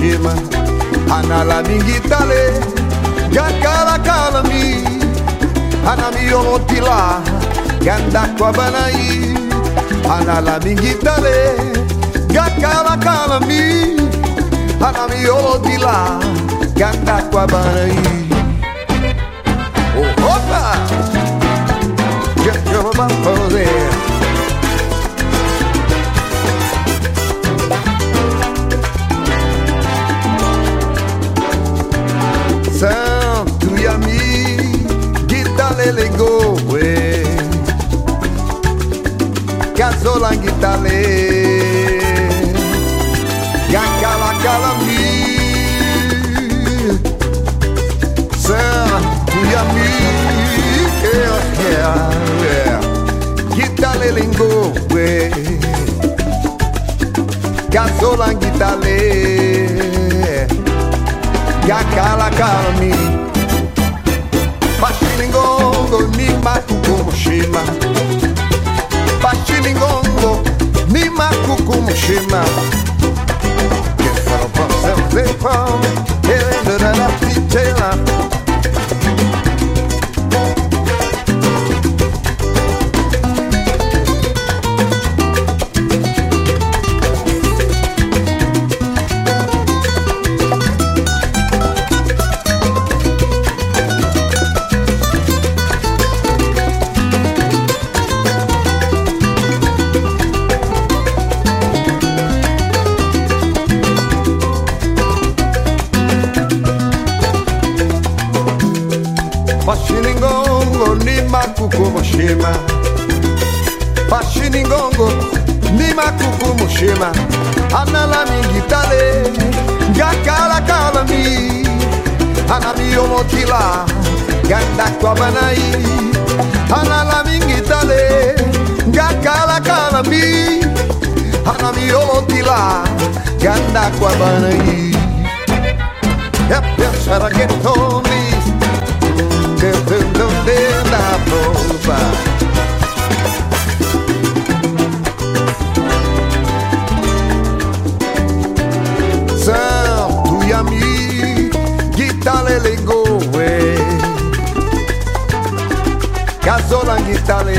Makukumushima Anala mingitale Gakala kalami. Anami olotila Ganda kwa banai. Anala mingitale Gakala kalami. Anami olotila Ganda kwa banai. Oh, opa! Just your Ganda kwa banai Anala mingitale Gakala kalami Anami olotila Ganda kwa banai. É pensar que tomes Cantando dentro da bomba Casola Gitale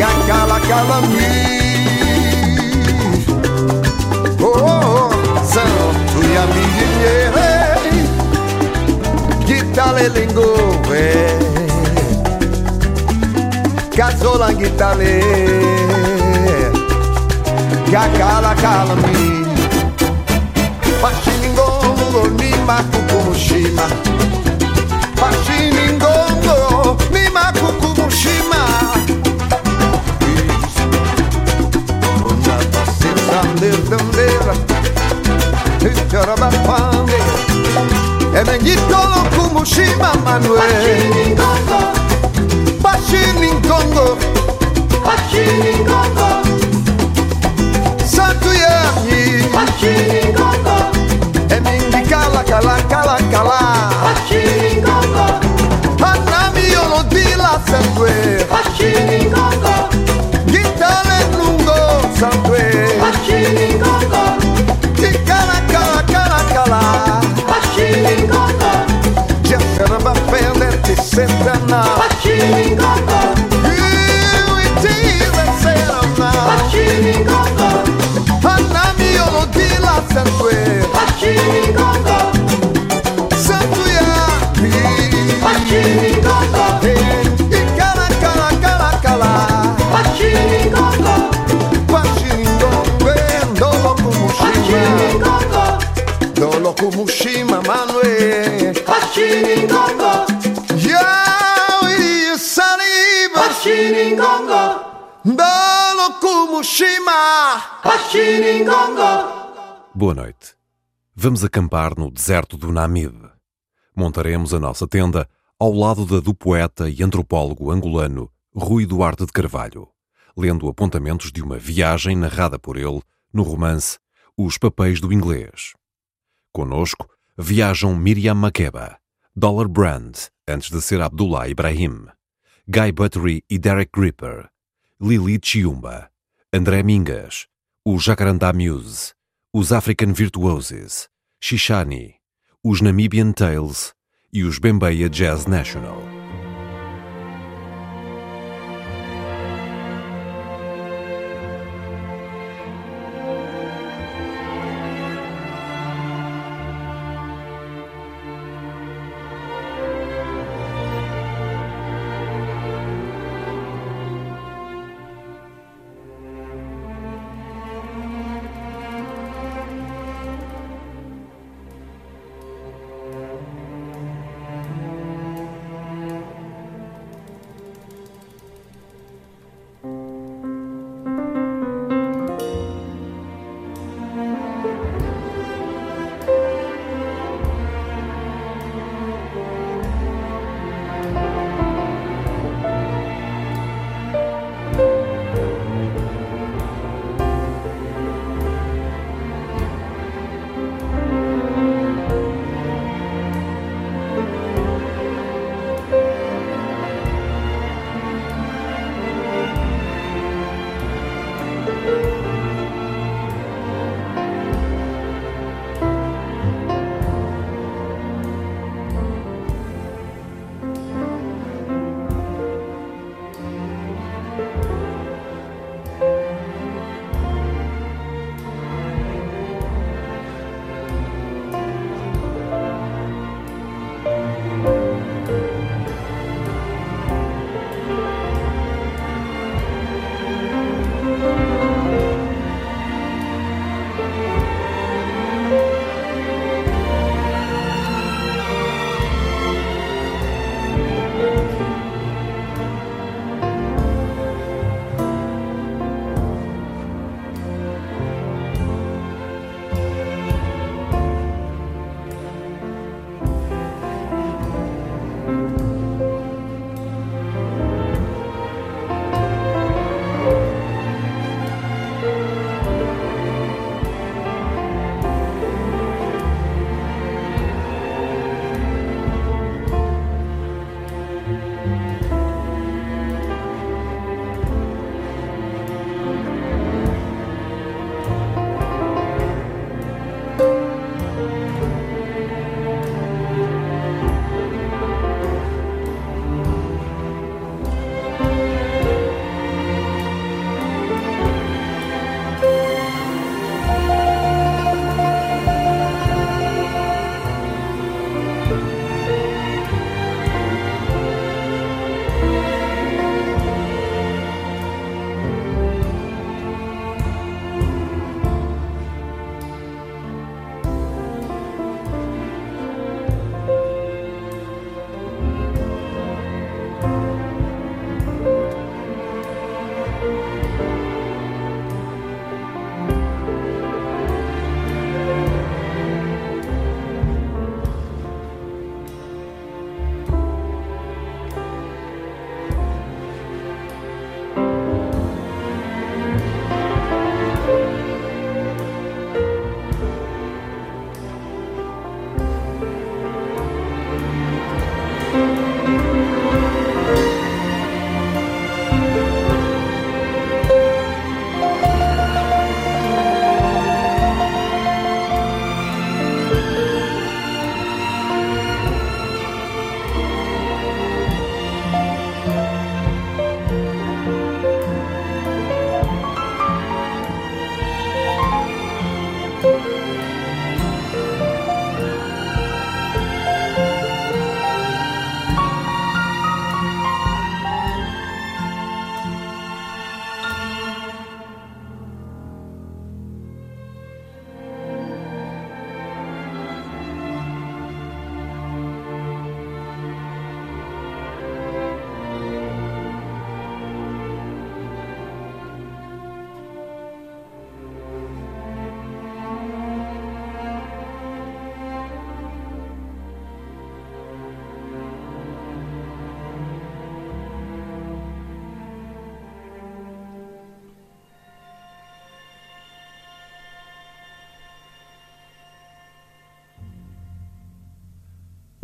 Gakala Kalami Oh, oh, oh. Santo Yami. Gitale lingoe Casola gitale Gakala kalami Pashiningongo ni makukumushima Pashiningongo paciência verdadeira Chorabapande E mengitolo kumushima Manuel. Pashiningongo Santo Yami E mengikala kala kala kala Hanami olodila Santue Gitale santo es. Noite. Vamos acampar no deserto do Namib. Montaremos a nossa tenda ao lado da do poeta e antropólogo angolano Rui Duarte de Carvalho, lendo apontamentos de uma viagem narrada por ele no romance Os Papéis do Inglês. Conosco viajam Miriam Makeba, Dollar Brand, antes de ser Abdullah Ibrahim, Guy Buttery e Derek Gripper, Lili Chiumba, André Mingas, o Jacarandá Muse, os African Virtuoses, Shishani, os Namibian Tales e os Bembeia Jazz National.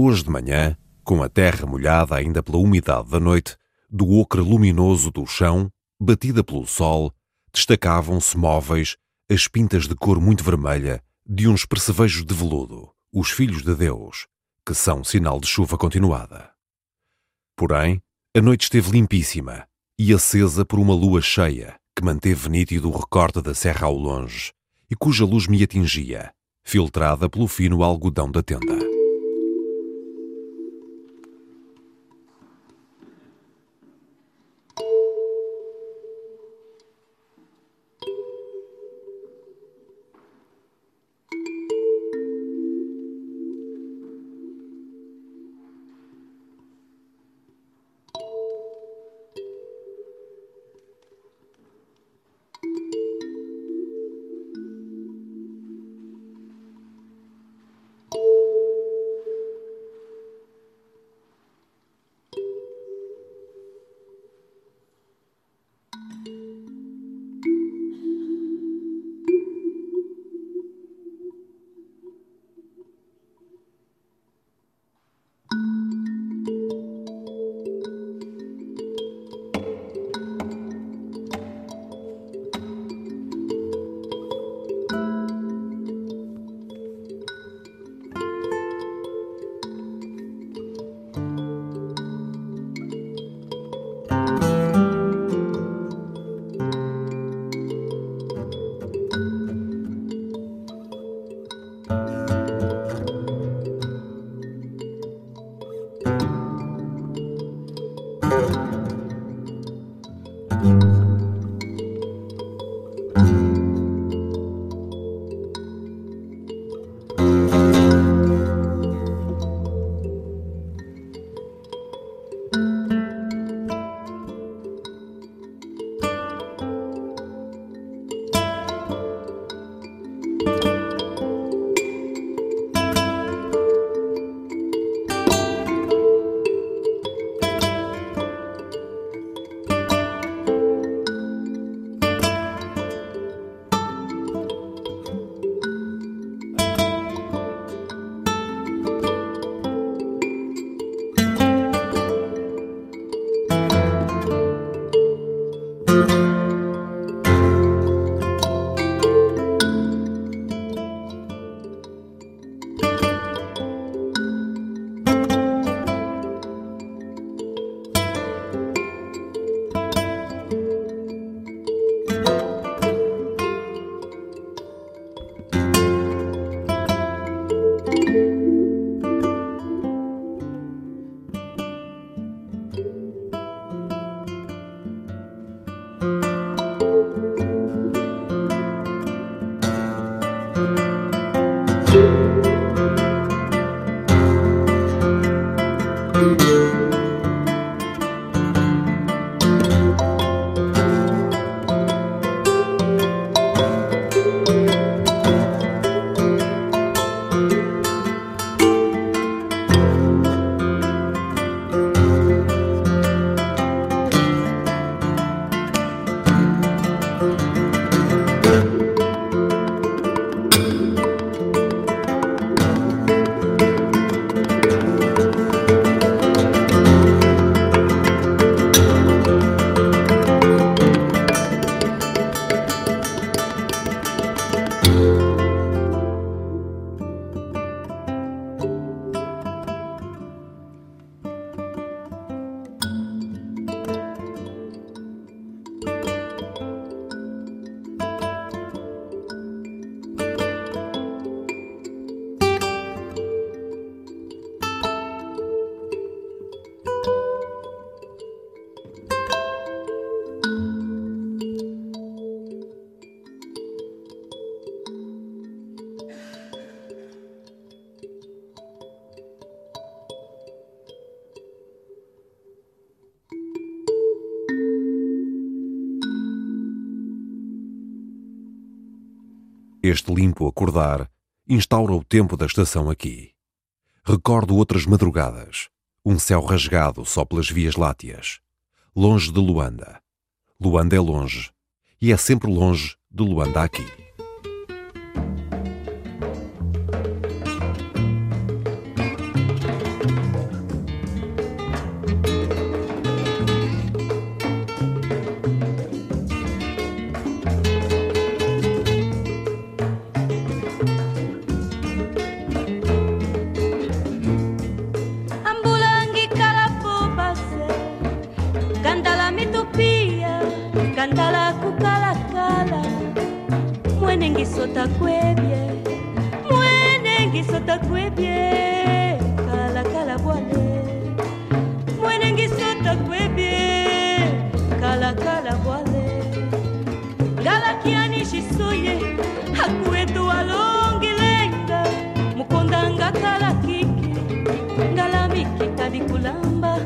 Hoje de manhã, com a terra molhada ainda pela umidade da noite, do ocre luminoso do chão, batida pelo sol, destacavam-se móveis as pintas de cor muito vermelha de uns percevejos de veludo, os filhos de Deus, que são sinal de chuva continuada. Porém, a noite esteve limpíssima e acesa por uma lua cheia que manteve nítido o recorte da serra ao longe e cuja luz me atingia, filtrada pelo fino algodão da tenda. Este limpo acordar instaura o tempo da estação aqui. Recordo outras madrugadas, um céu rasgado só pelas vias láteas, longe de Luanda. Luanda é longe, e é sempre longe de Luanda aqui. samba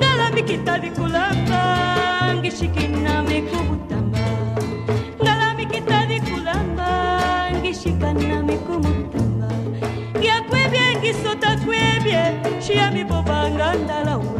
ngala mikita dikulamba ngishikina mikumutamba. Ngala mikita dikulamba ngishikana mikumutamba. Yakwebye ngisota kwebye shiya mibobanga ndalawa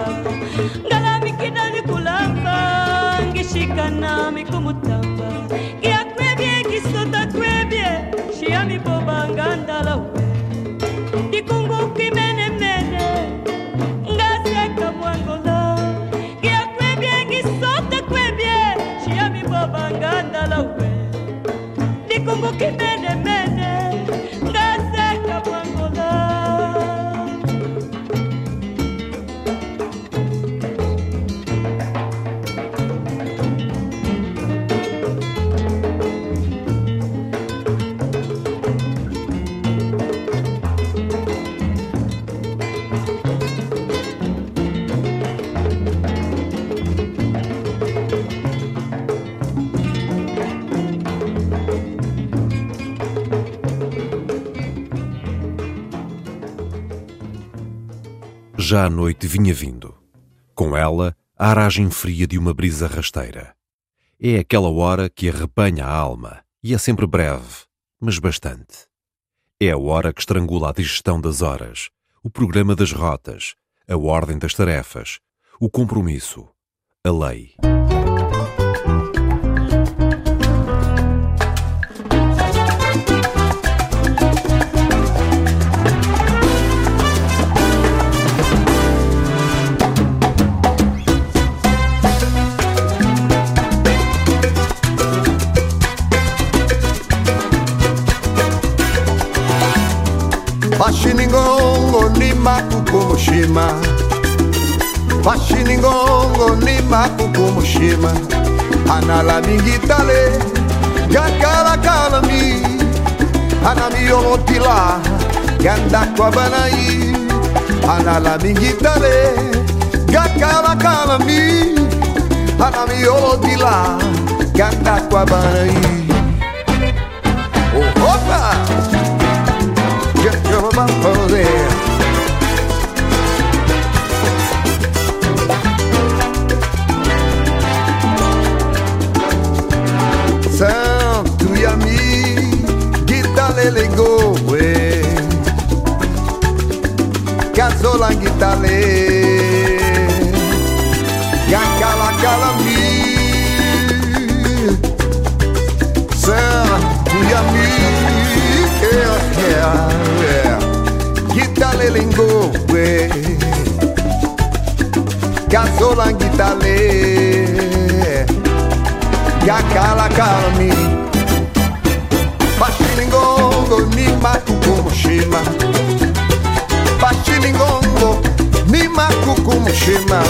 Já a noite vinha vindo. Com ela, a aragem fria de uma brisa rasteira. É aquela hora que arrepanha a alma, e é sempre breve, mas bastante. É a hora que estrangula a digestão das horas, o programa das rotas, a ordem das tarefas, o compromisso, a lei. Olotila Ganda kwa banai. Anala mingitale Gakala kalami Anami olotila Ganda kwa banai. Oh, opa! you're about for there. Gitale Lego, Casola Gitale, Yakala Kalami, Santo Yami. yeah, yeah, yeah. Gitale lingo, we. Gitale. Yakala kalmi. Bashilingongo ni makukumushima. Bashilingongo ni makukumushima.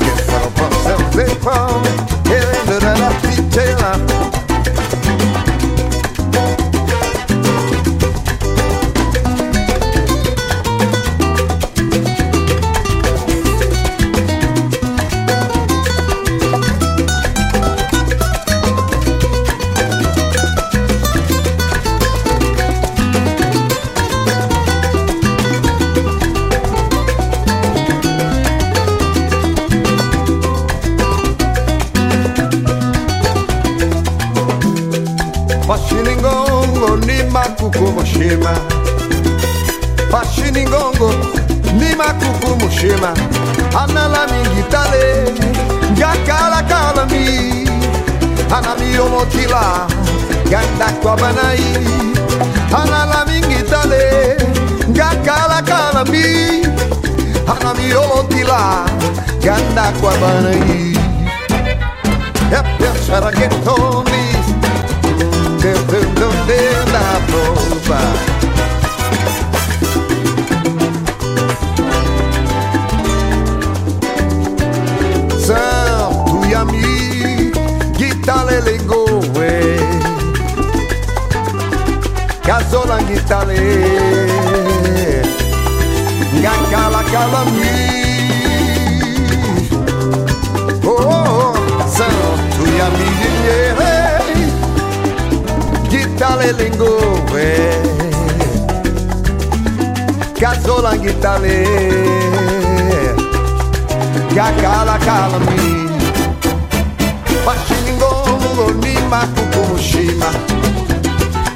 Yes, I'll pass them, they found. Ele da da da Mushima Pashiningongo Nima kuku Mushima Anala mingitale Gakala kalami. Anami omotila Ganda kwa banai Anala mingitale Gakala kalami. Anami omotila Ganda kwa banai Yep, yep, sharagentonis Dum, dum, dum, dum, da prova. Santo Yami Gitale legoe Casola gitale Gakala kalami Gitale legoe Casola gitale Gakala kalami Pashiningongo ni makukumushima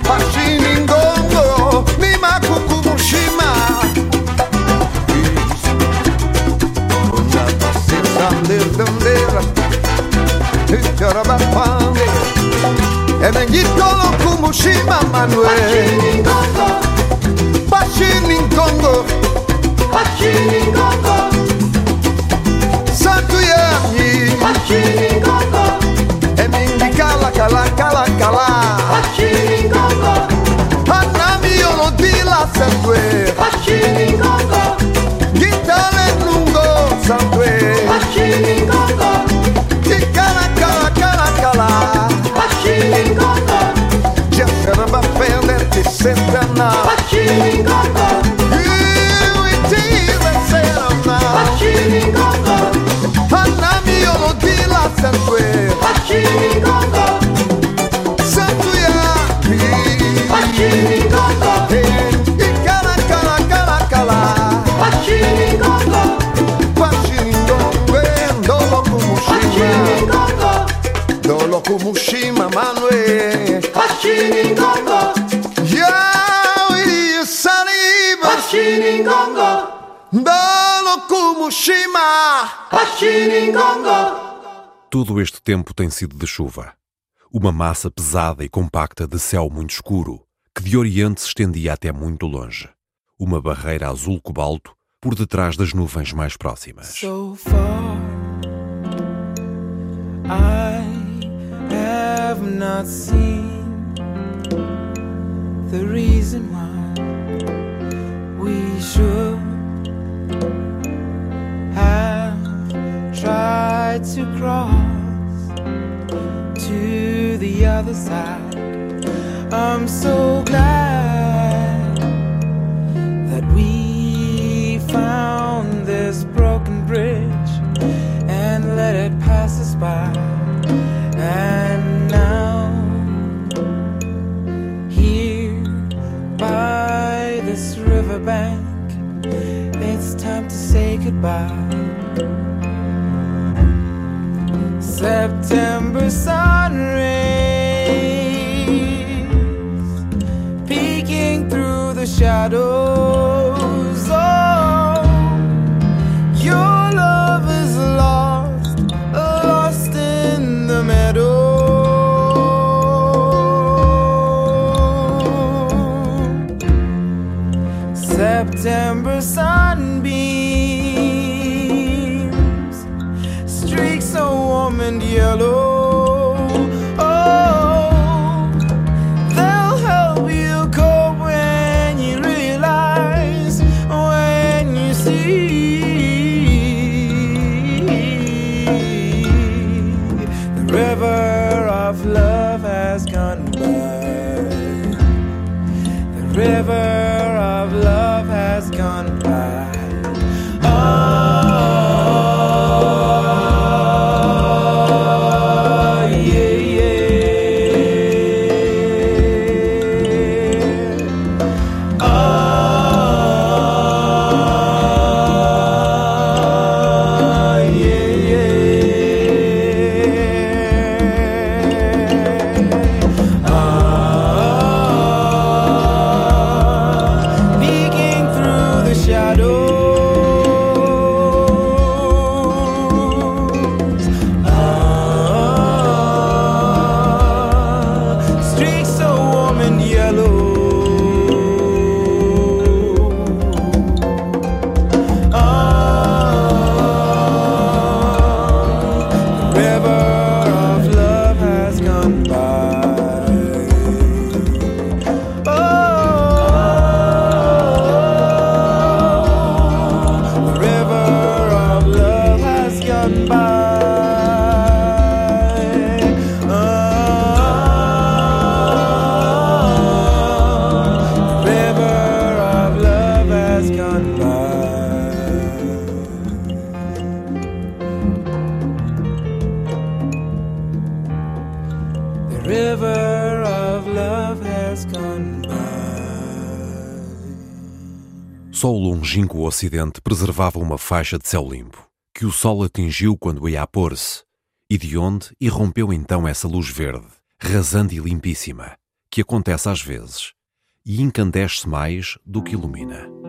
Pashiningongo ni makukumushima Onda basisanderdandera Itarabapande Emengitolo kumushima Manuel. Pashiningongo Pashiningongo Santo Yami. Pashiningongo Todo este tempo tem sido de chuva. Uma massa pesada e compacta de céu muito escuro, que de oriente se estendia até muito longe. Uma barreira azul cobalto por detrás das nuvens mais próximas. So far, I have not seen the reason why we should have tried to cross to the other side. I'm so glad that we found this broken bridge ocidente preservava uma faixa de céu limpo, que o sol atingiu quando ia a pôr-se, e de onde irrompeu então essa luz verde, rasante e limpíssima, que acontece às vezes, e incandesce mais do que ilumina.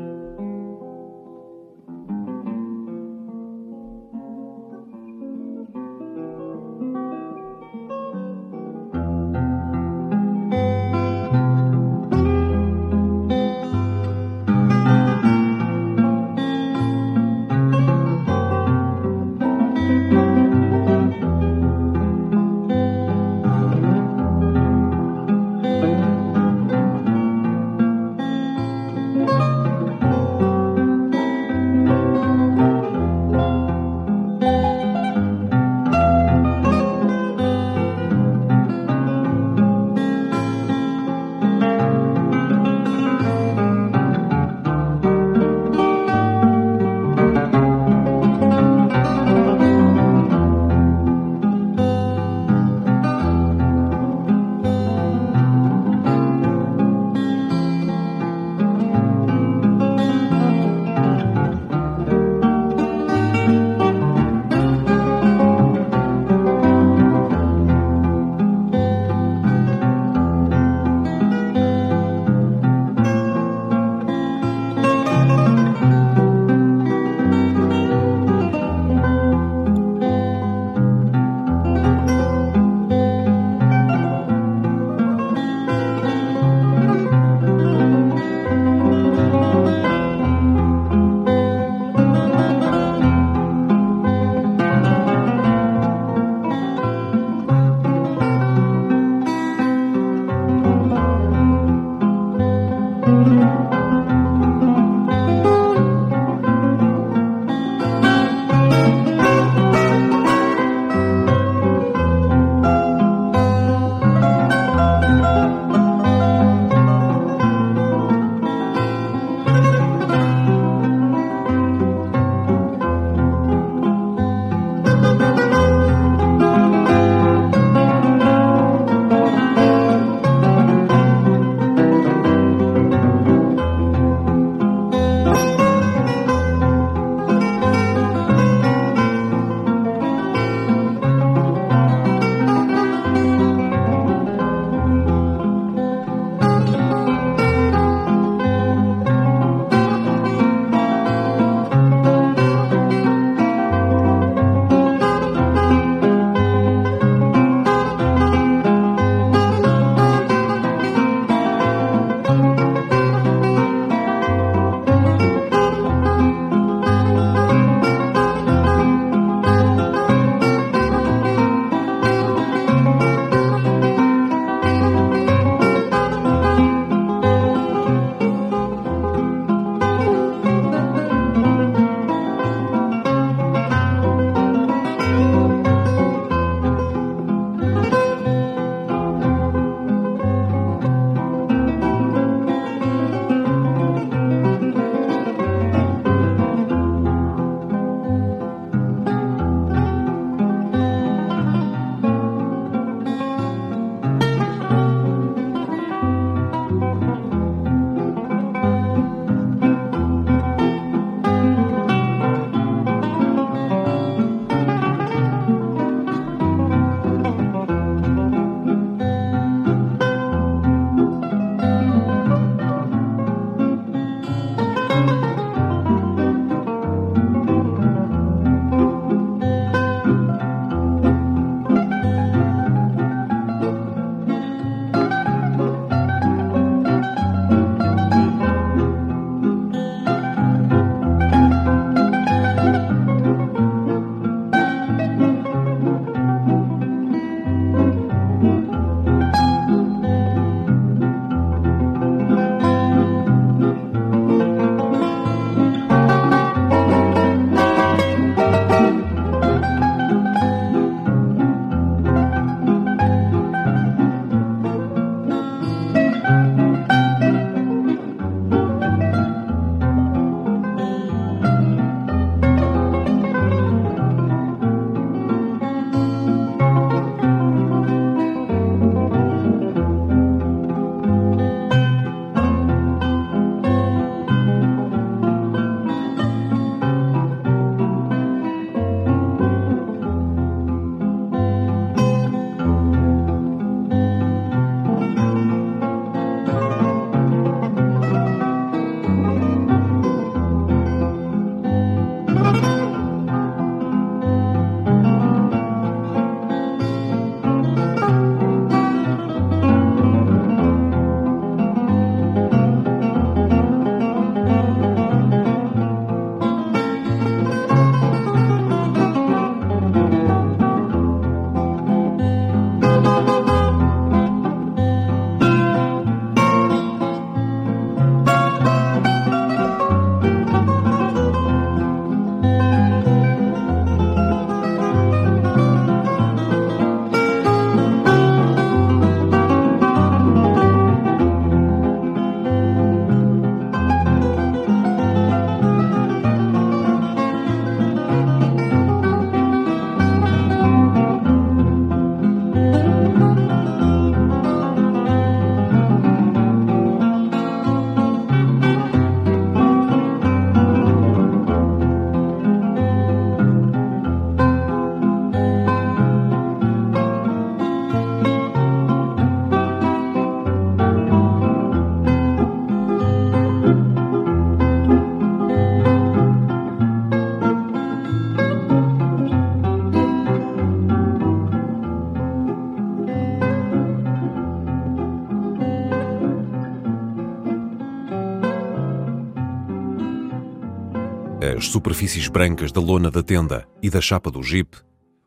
As superfícies brancas da lona da tenda e da chapa do jipe,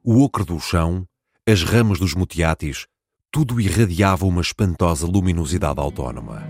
o ocre do chão, as ramas dos mutiatis, tudo irradiava uma espantosa luminosidade autónoma.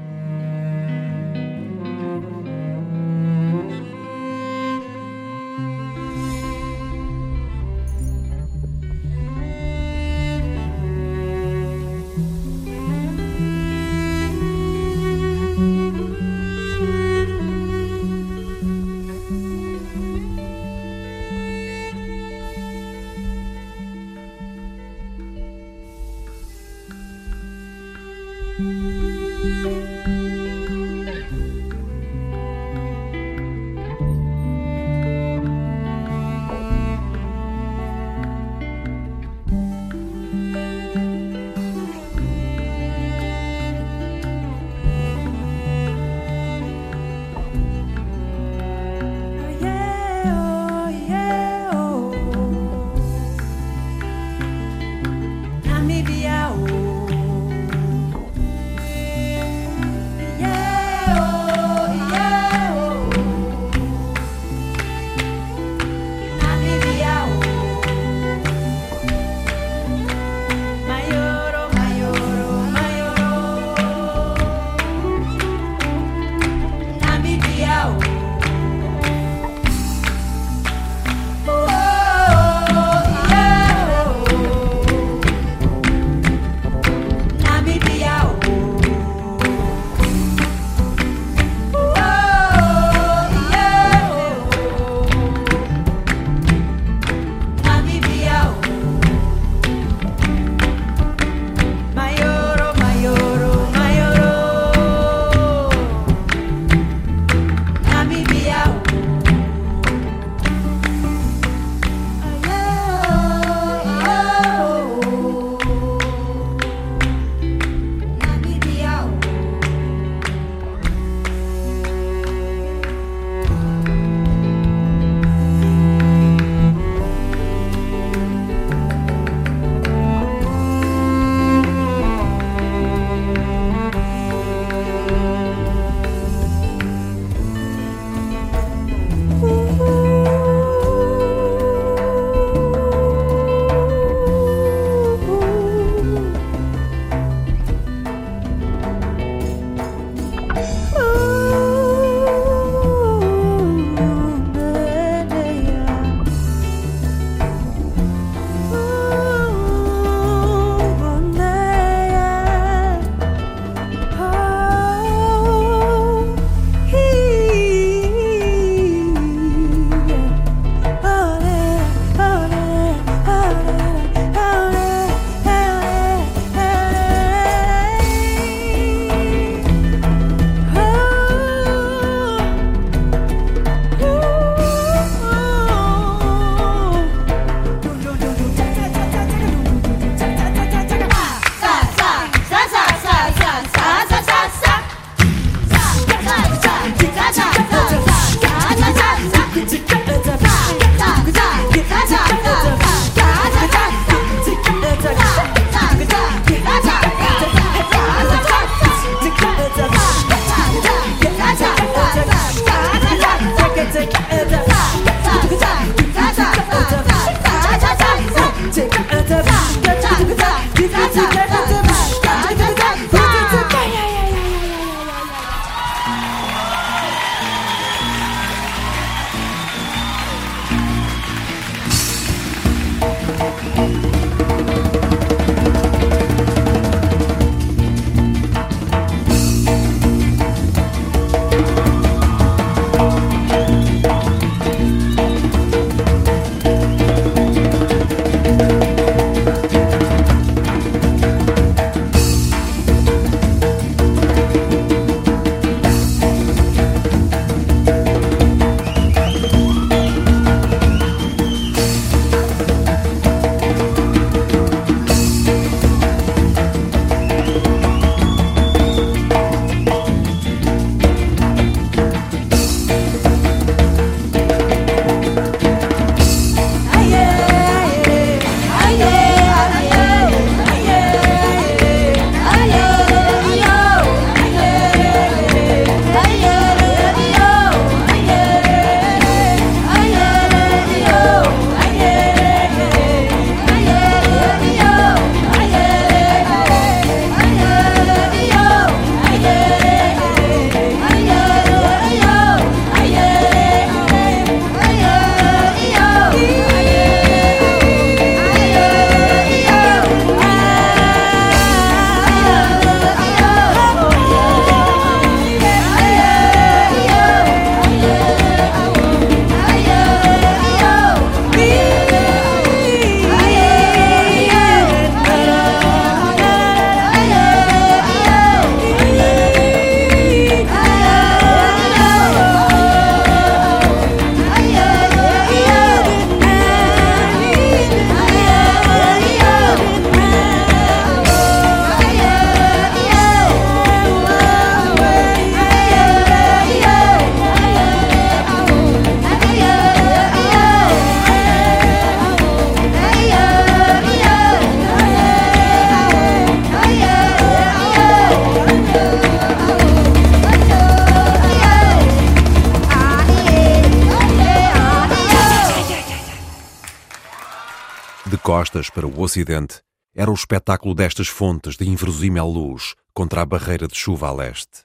Costas para o ocidente, era o espetáculo destas fontes de inverosímil luz contra a barreira de chuva a leste,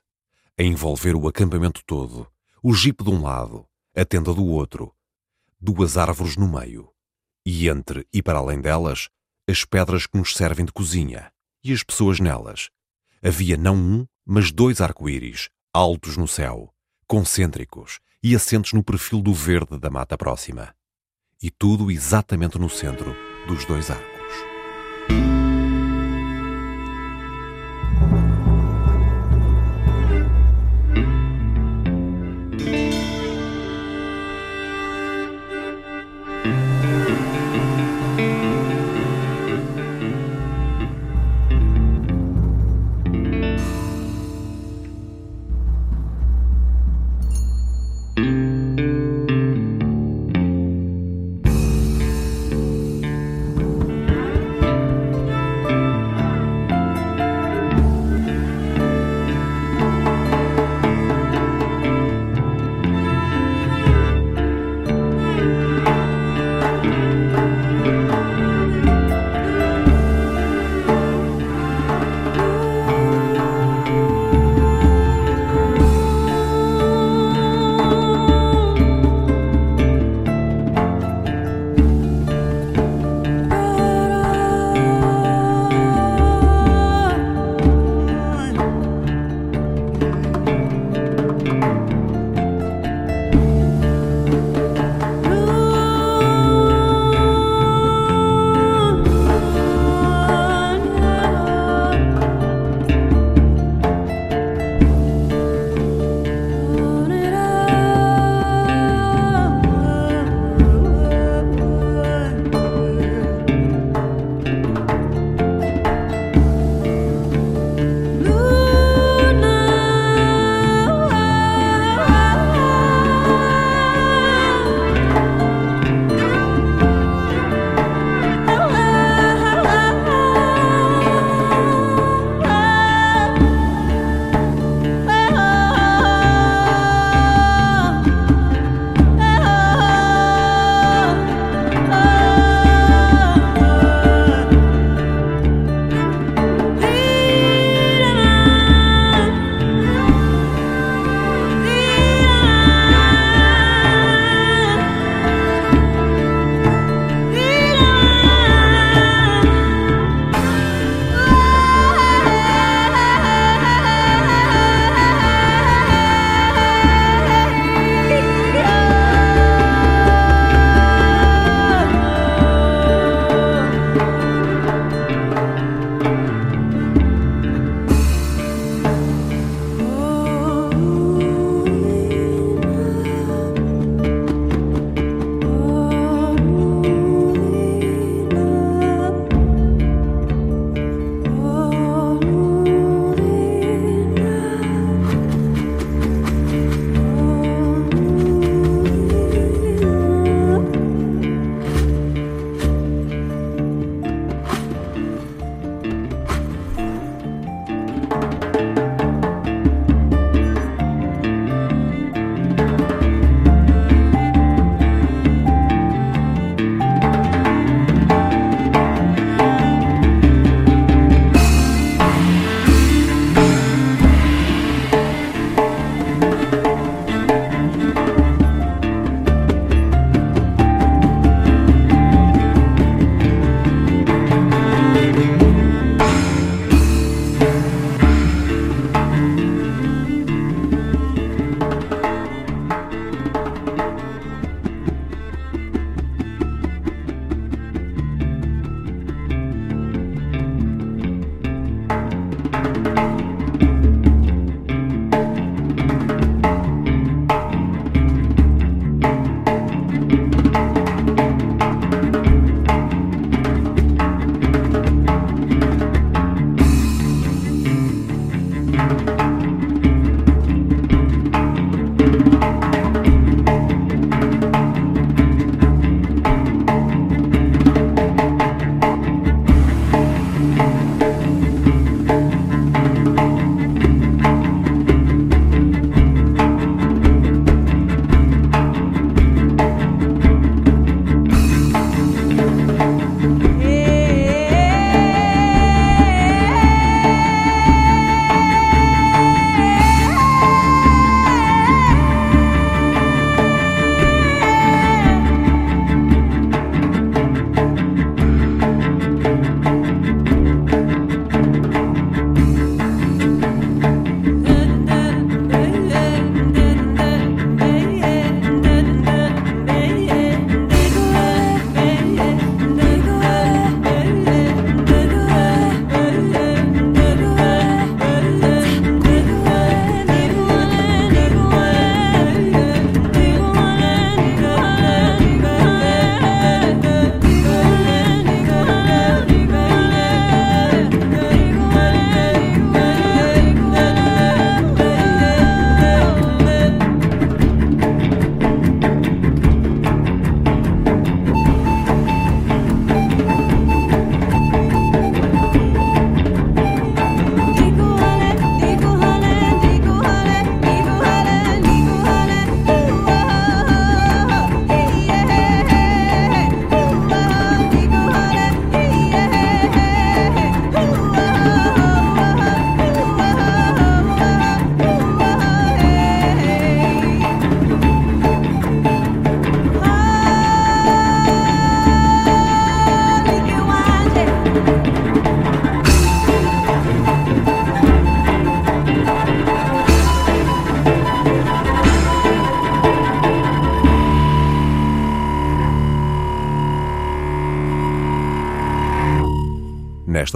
a envolver o acampamento todo, o jipe de um lado, a tenda do outro, duas árvores no meio, e entre e para além delas, as pedras que nos servem de cozinha e as pessoas nelas. Havia não um, mas dois arco-íris, altos no céu, concêntricos e assentos no perfil do verde da mata próxima. E tudo exatamente no centro dos dois arcos.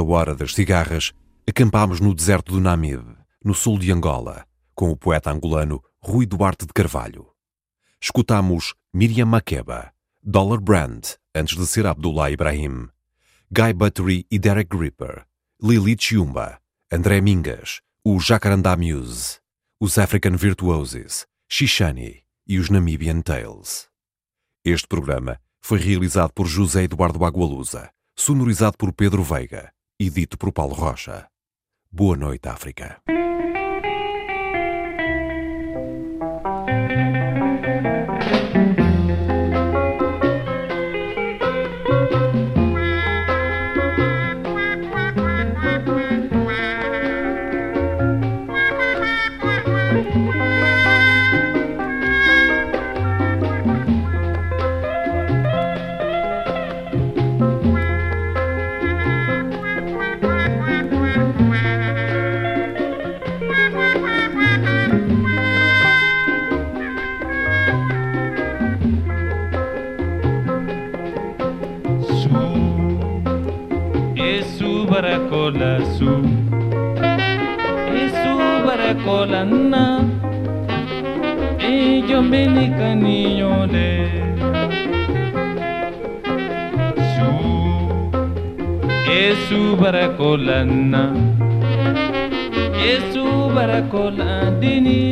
Nesta hora das cigarras, acampámos no deserto do Namib, no sul de Angola, com o poeta angolano Rui Duarte de Carvalho. Escutámos Miriam Makeba, Dollar Brand, antes de ser Abdullah Ibrahim, Guy Buttery e Derek Gripper, Lili Chiumba, André Mingas, o Jacarandá Muse, os African Virtuoses, Shishani e os Namibian Tales. Este programa foi realizado por José Eduardo Agualusa, sonorizado por Pedro Veiga e dito por Paulo Rocha. Boa noite, África. ಕೊಲಸು ಏಸುವರ ಕೊಲನ್ನ ಏಯೊಂಬೆನಿಕನಿಯೋಲೆ ಸು ಏಸುವರ ಕೊಲನ್ನ ಏಸುವರ ಕೊಲದಿನಿ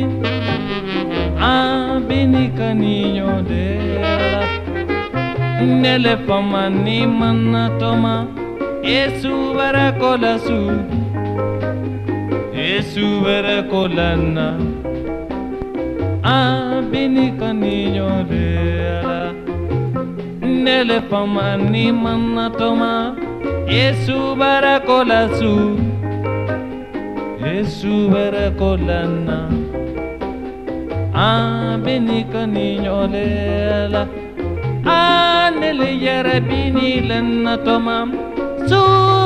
ಆಬಿನಿಕನಿಯೋಲೆ ನೆಲೆ ಪಮ ನಿಮ್ಮನ್ನ ತೋಮ Yesu barakola su Yesu barakola na Abini kaninyo reala Nele fama ni manatoma Yesu barakola su Yesu barakola na Abini kaninyo reala Anele yarabini lenna tomam su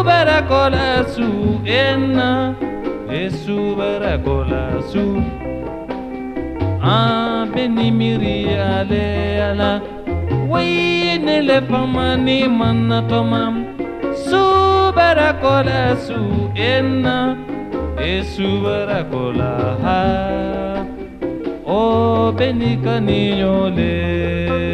baracola su enna e su baracola su a benimiri ah, ale ala wayne le famani manna tomam. Su baracola su enna e su baracola ha o oh, benica niñole